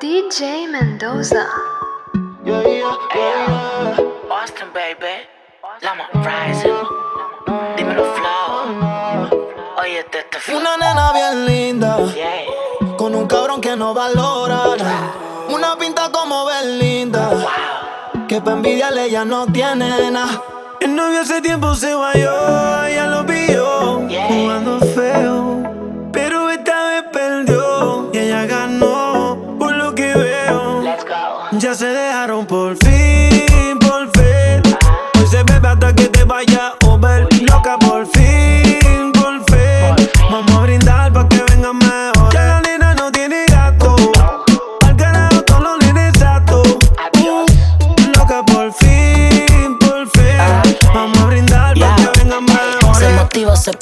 DJ Mendoza. Yeah, yeah, yeah, yeah. Austin, baby. Lama Rising. Dímelo, Flow. Oye, te te. Una nena bien linda, con un cabrón que no valora. Una pinta como Belinda, que pa' envidiarle ya no tiene nada. El novio hace tiempo se guayó, ella lo pilló, Yeah. jugando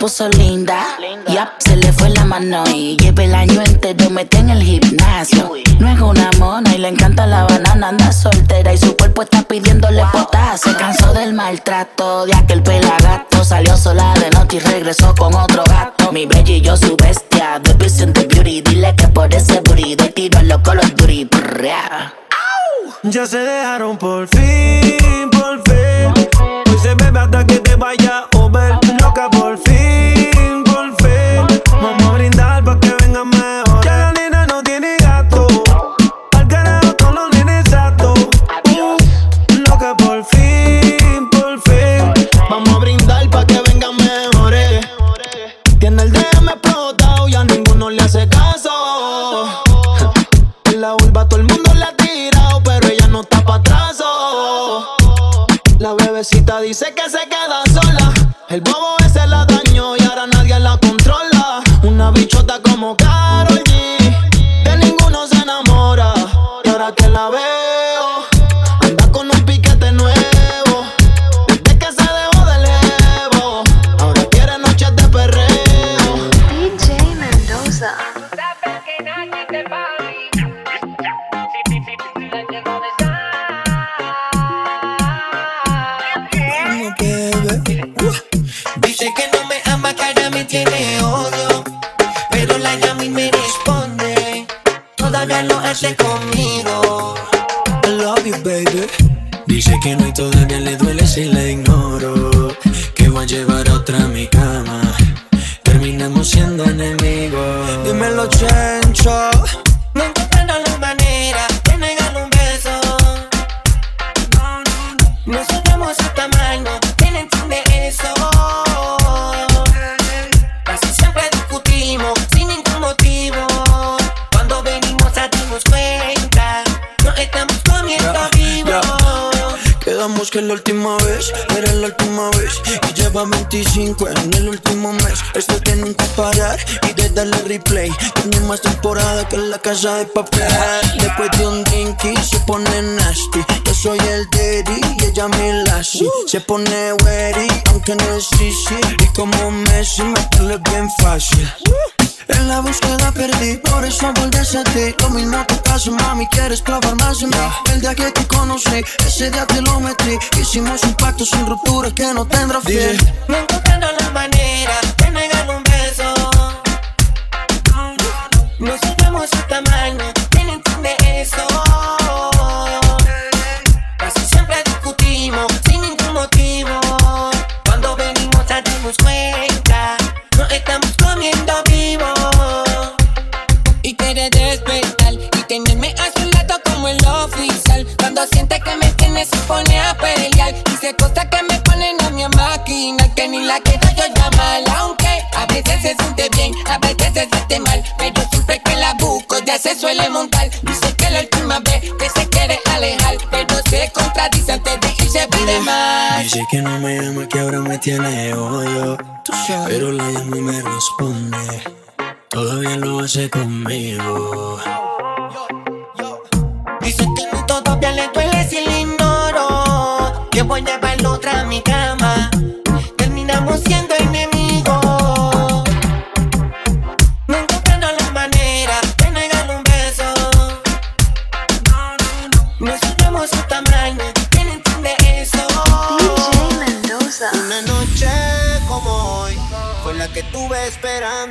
puso linda. Yap, se le fue la mano y lleva el año entero metí en el gimnasio. No es una mona y le encanta la banana, anda soltera y su cuerpo está pidiéndole potasio. Se cansó del maltrato de aquel pelagato. Salió sola de noche y regresó con otro gato. Mi bella y yo su bestia, The Beast and Beauty. Dile que por ese booty tiro a los Duty. Brrra. Ya se dejaron por fin, por fin. Hoy se bebe hasta que te vaya over. Loca dice que se queda sola. El bobo ese la dañó y ahora nadie la controla. Una bichota como Karol G. De ninguno se enamora. Y ahora que la veo, Que lleva 25 en el último mes. Esto tiene que parar y de darle replay. Tiene más temporada que la casa de papel. Después de un drinky se pone nasty. Yo soy el daddy y ella mi lassie Se pone wary aunque no es easy. Y como Messi meterle bien fácil en la búsqueda perdí, por eso volvés a ti. Lo mismo te pasa, mami, quieres clavar más en mí. El día que te conocí, ese día te lo metí. Hicimos un pacto sin ruptura que no tendrá fin. No encontrando la manera de negarle un beso. Nos odiamos hasta mal, no ¿quién entiende eso? Suele montar. Dice que la última vez que se quiere alejar. Pero se contradice antes de irse pide más. Dice que no me ama, que ahora me tiene odio Pero la llamo y me responde Todavía lo hace conmigo Dice que no todavía le duele si le ignoro. Que voy a llevarlo otra a mi cama.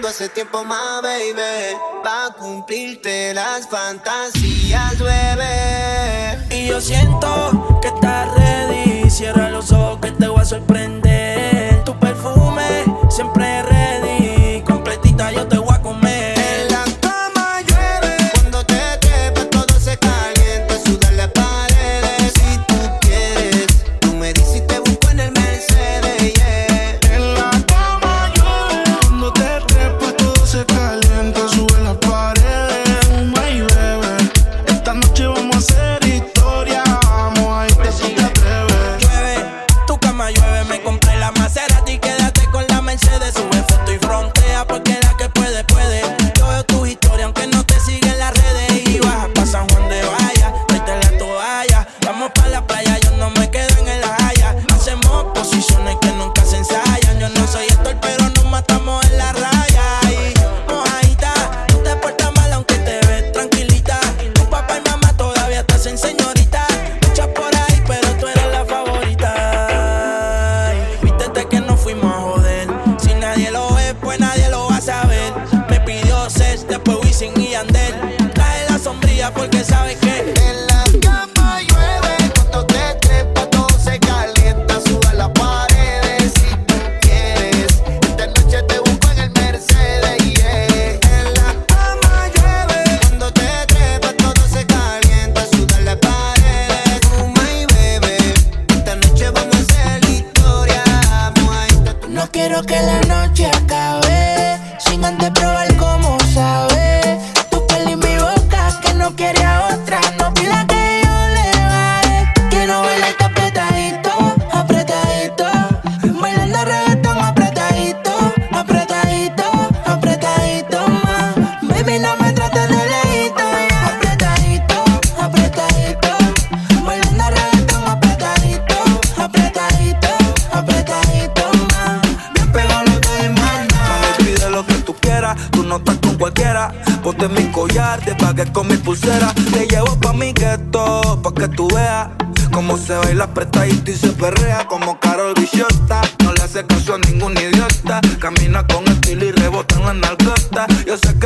Hace tiempo más, baby. Va a cumplirte las fantasías, bebé. Y yo siento que estás ready. Cierra los ojos que te voy a sorprender.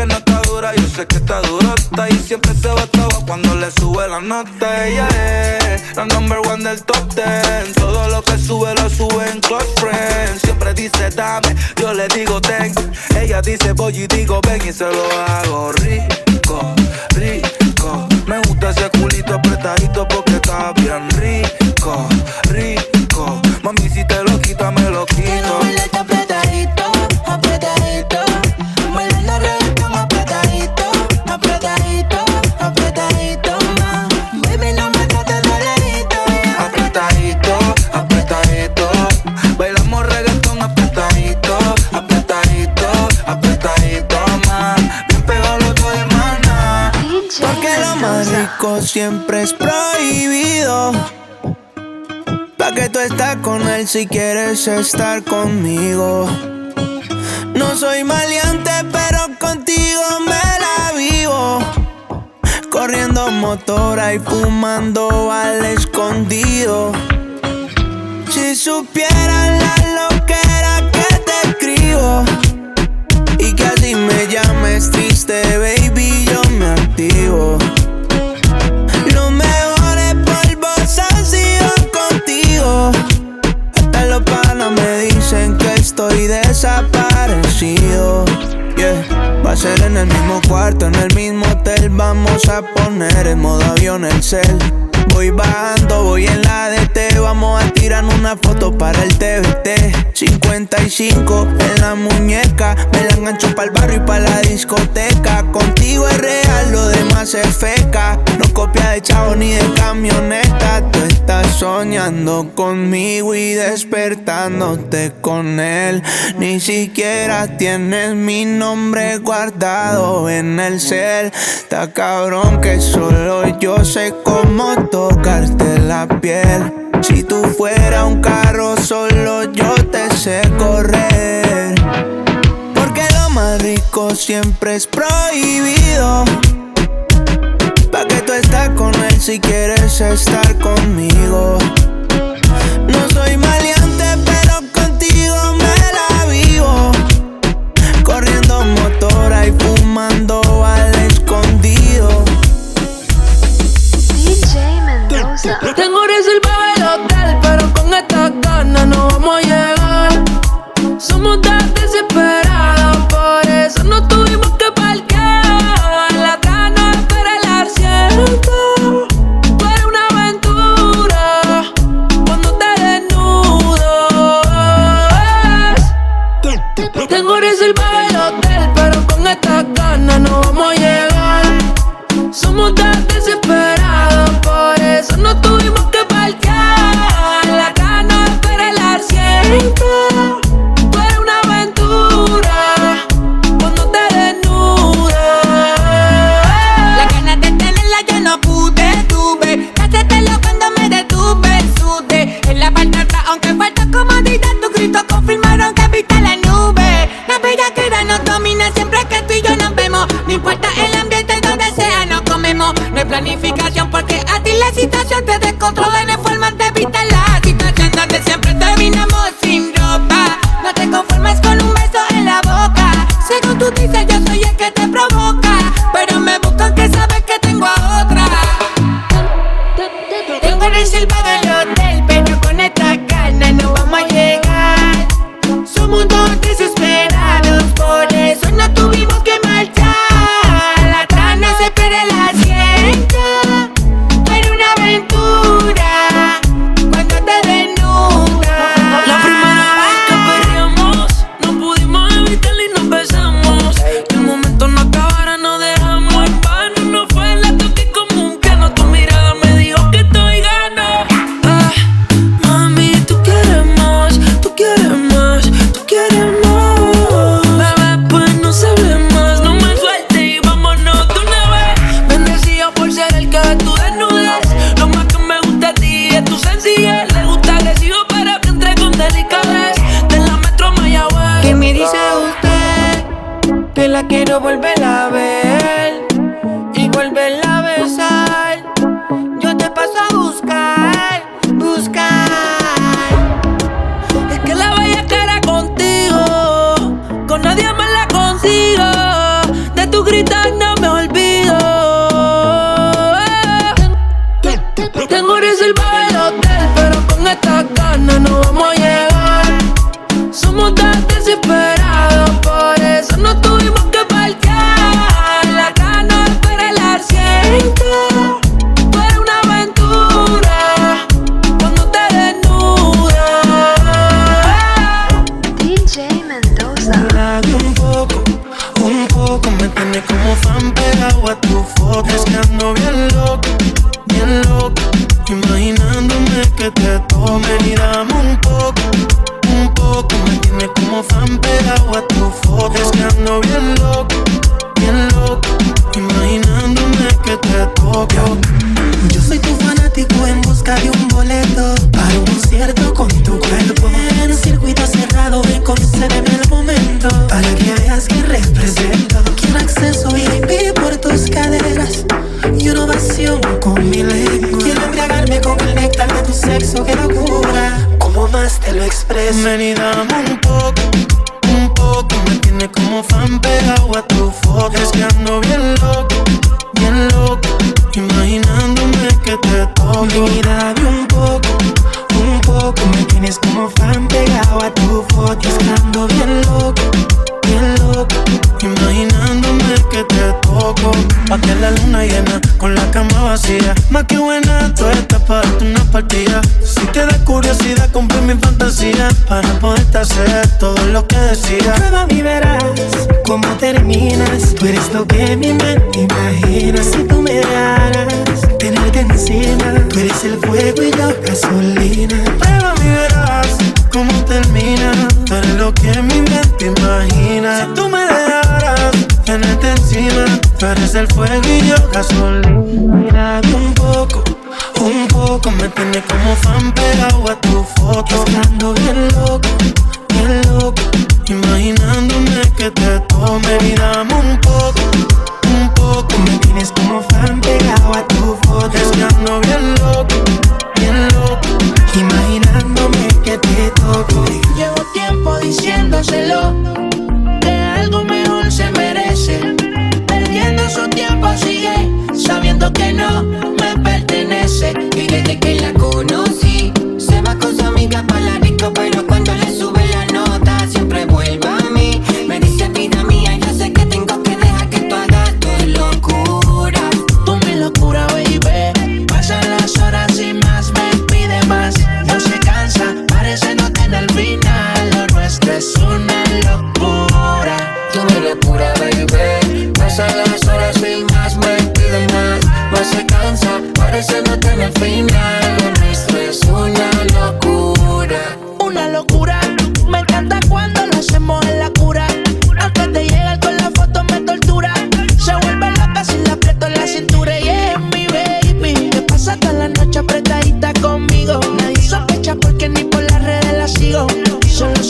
No está dura, yo sé que está durota. Y siempre se va cuando le sube la nota. Ella es la number one del top ten. Todo lo que sube lo sube en close friends. Siempre dice dame, yo le digo ten. Ella dice voy y digo ven y se lo hago rico, rico. Me gusta ese culito apretadito porque está bien rico, rico. Siempre es prohibido. Pa' que tú estás con él si quieres estar conmigo. No soy maleante, pero contigo me la vivo. Corriendo motora y fumando al escondido. Si supieran la loquera que te escribo. Y que así me llames triste, baby, yo me activo. A en el mismo cuarto, en el mismo hotel. Vamos a poner en modo avión el cel. Voy bajando, voy en la DT. Vamos a tirar una foto para el TVT. 55 en la muñeca. Me la engancho para el barrio y para la discoteca. Contigo es real, lo demás es feca. No copia de chavo ni de camioneta. Tú estás soñando conmigo y despertándote con él. Ni siquiera tienes mi nombre guardado en el cel. Está cabrón que solo yo sé cómo tocarte la piel. Si tú fuera un carro, solo yo te sé correr. Porque lo más rico siempre es prohibido. Pa' que tú estás con él si quieres estar conmigo. No soy maleante, Que quiero volver a ver que te tomen Y dame un poco, un poco Me tiene como fan pegado a tu foto Es bien loco, bien loco Imaginándome que te toco Yo soy tu fanático en busca de un boleto para un concierto con tu cuerpo. En un circuito cerrado, ven, concédeme el momento para que veas que represento. Quiero acceso VIP por tus caderas y una ovación con mi lengua. Tu sexo, qué locura. Como más te lo expreso. Ven y dame un poco, un poco Me tiene como fan pegado a tu foto Es que ando bien loco, bien loco Imaginándome que te toco dame un poco, un poco. Me tienes como fan pegado a tu foto. Estando bien loco, bien loco. Imaginándome que te toco Pa' que la luna llena con la cama vacía Más que buena, tú estás para darte una partida Si te da curiosidad, compré mi fantasía Para poderte hacer todo lo que decía Prueba y verás cómo terminas. Tú eres lo que mi mente imagina. Si tú me dejaras tenerte encima, tú eres el fuego y yo gasolina. Prueba y verás cómo termina Tú eres lo que mi mente imagina Si tú me tenerte el fuego y yo gasolina un poco, Un poco me tiene como fan pegado a tu foto estando bien loco, bien loco. Imaginándome que te tome y dame un poco, un poco Me tienes como fan pegado a tu foto. Es que ando bien loco, bien loco Imaginándome que te toco. Llevo tiempo diciéndoselo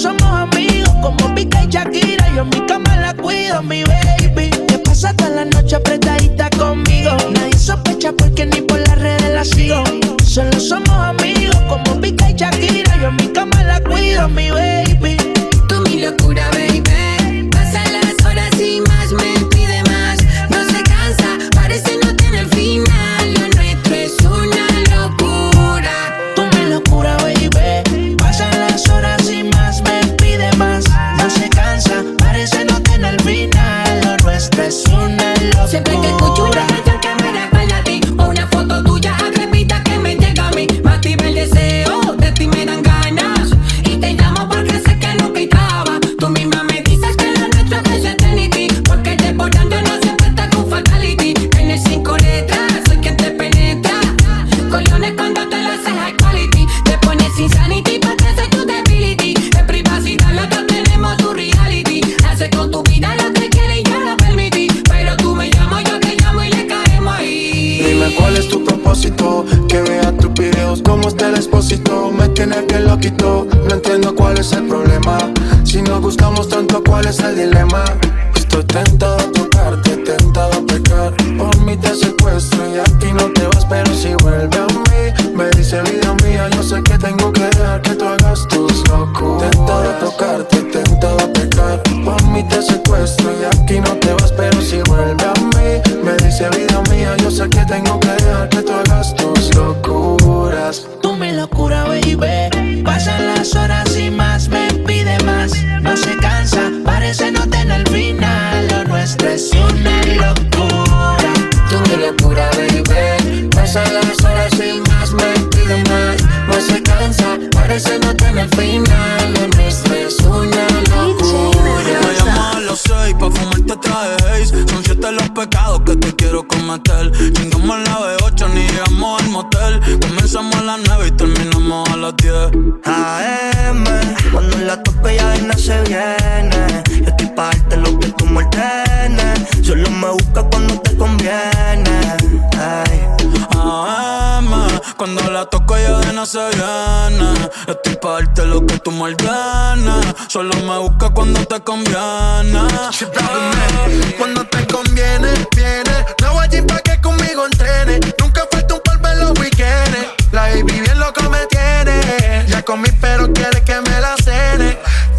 somos amigos como Pica y Shakira. Yo en mi cama la cuido, mi baby. Te pasa toda la noche apretadita conmigo. Nadie sospecha porque ni por las redes la sigo. Solo somos amigos como Pica y Shakira. Yo en mi cama la cuido, mi baby. Tú mi locura, baby. ¿Cuál es el dilema? Esto está en we made. Me busca cuando te conviene. Cuando te conviene, viene. No voy a pa' que conmigo entrene. Nunca falta un polvo en los weekends. La baby bien loco me tiene. Ya comí, pero quiere que me.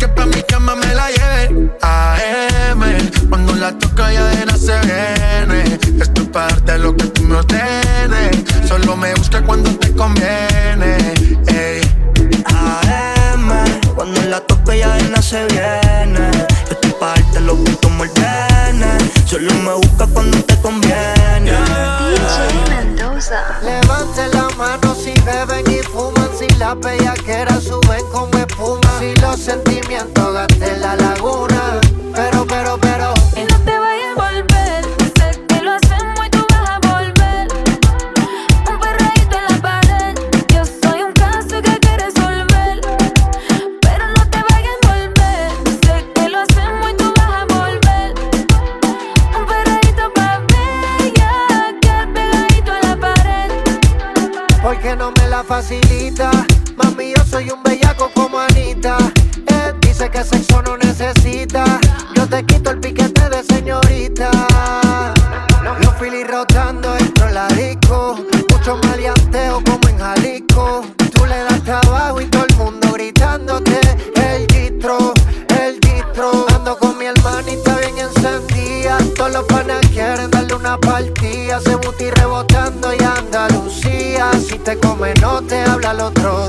Que pa' mi cama me la lleve. AM, cuando la toca ya de se viene. Esto es parte de lo que tú me ordenes. Solo me busca cuando te conviene. Ey. AM, cuando la toca ya de se viene. Esto es parte de lo que tú me ordenes. Solo me busca cuando te conviene. DJ Mendoza. Levante la mano si beben y fuman. Si la bellaquera suben como espuma. Si los sentimientos No te habla el otro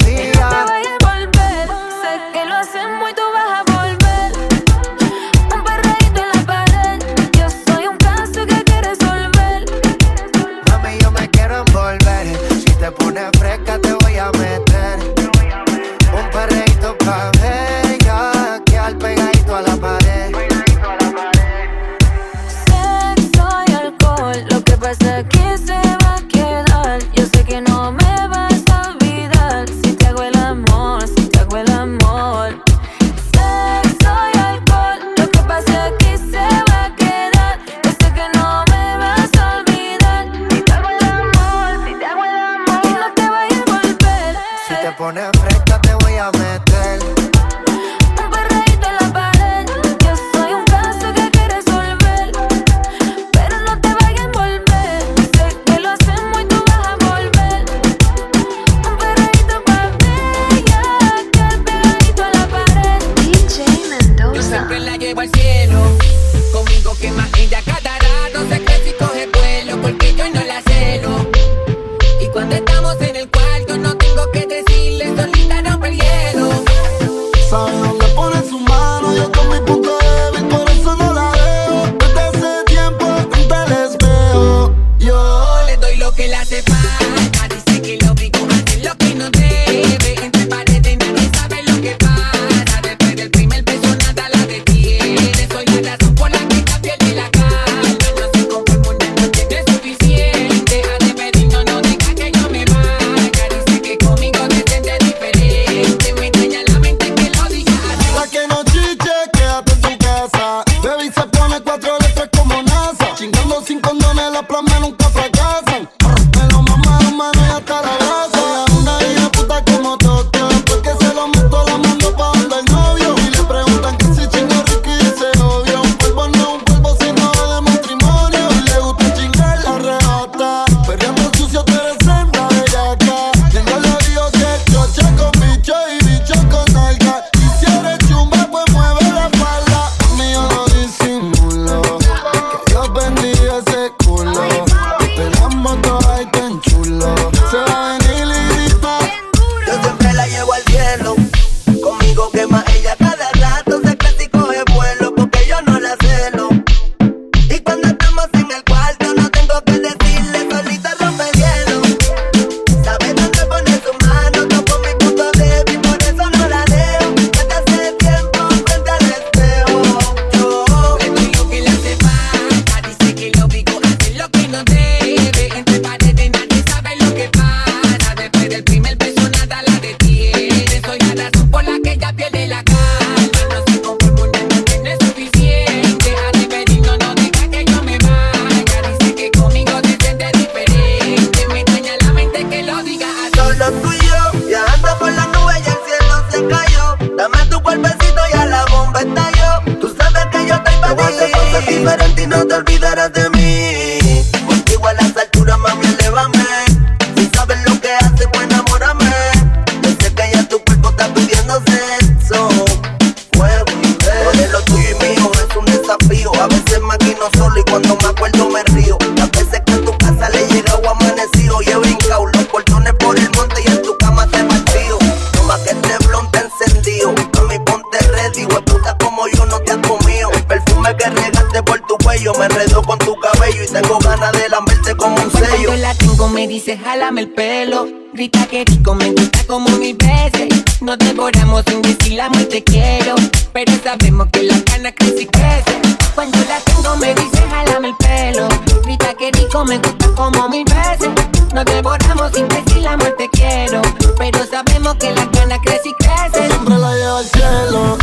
dice jálame el pelo. Grita que rico me gusta como mil veces. Nos devoramos sin decir la muerte quiero. Pero sabemos que la cana crece y crece. Cuando la tengo me dice jálame el pelo. Grita que rico me gusta como mil veces. Nos devoramos sin decir la muerte quiero. Pero sabemos que la cana crece y crece. Siempre la lleva al cielo.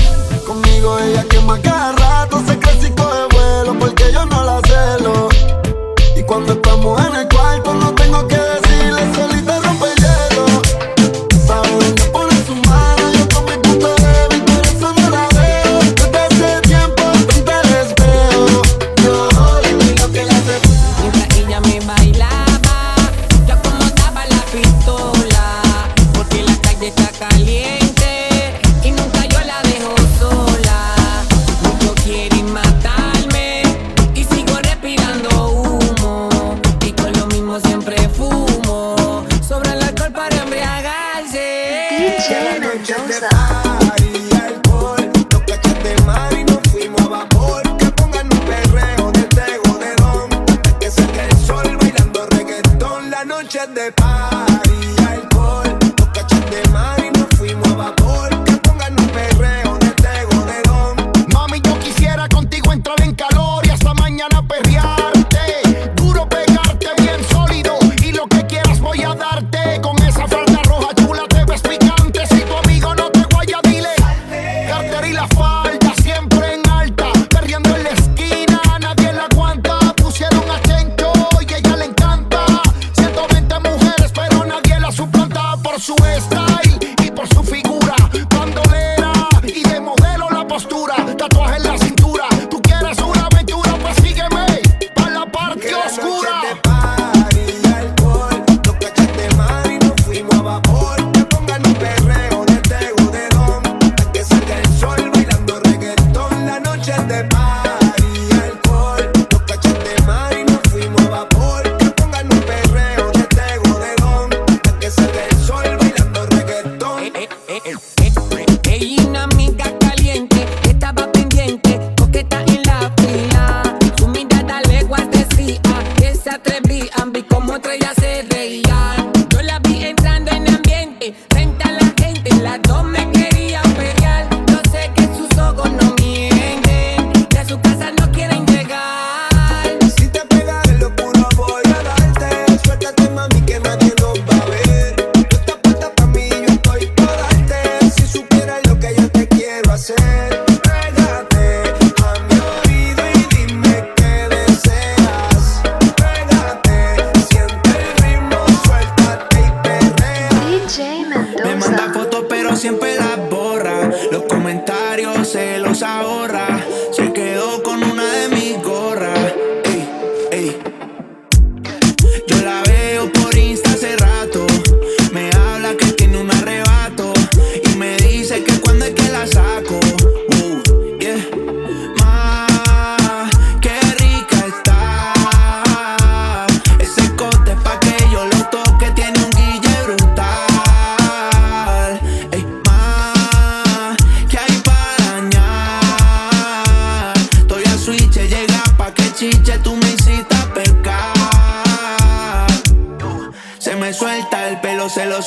Conmigo ella que me agarra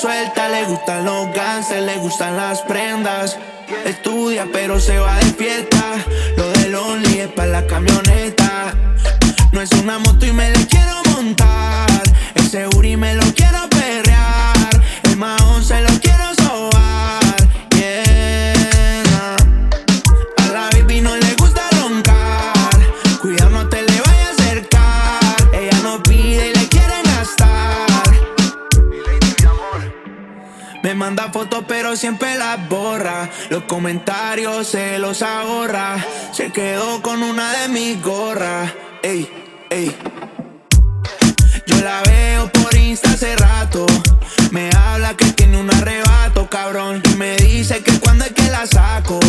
suelta, le gustan los ganses, le gustan las prendas. Estudia pero se va de fiesta. Lo del Only es para la camioneta. No es una moto y me la pero siempre las borra. Los comentarios se los ahorra. Se quedó con una de mis gorras. Ey, ey. Yo la veo por Insta hace rato. Me habla que tiene un arrebato, cabrón. Y me dice que cuando es que la saco.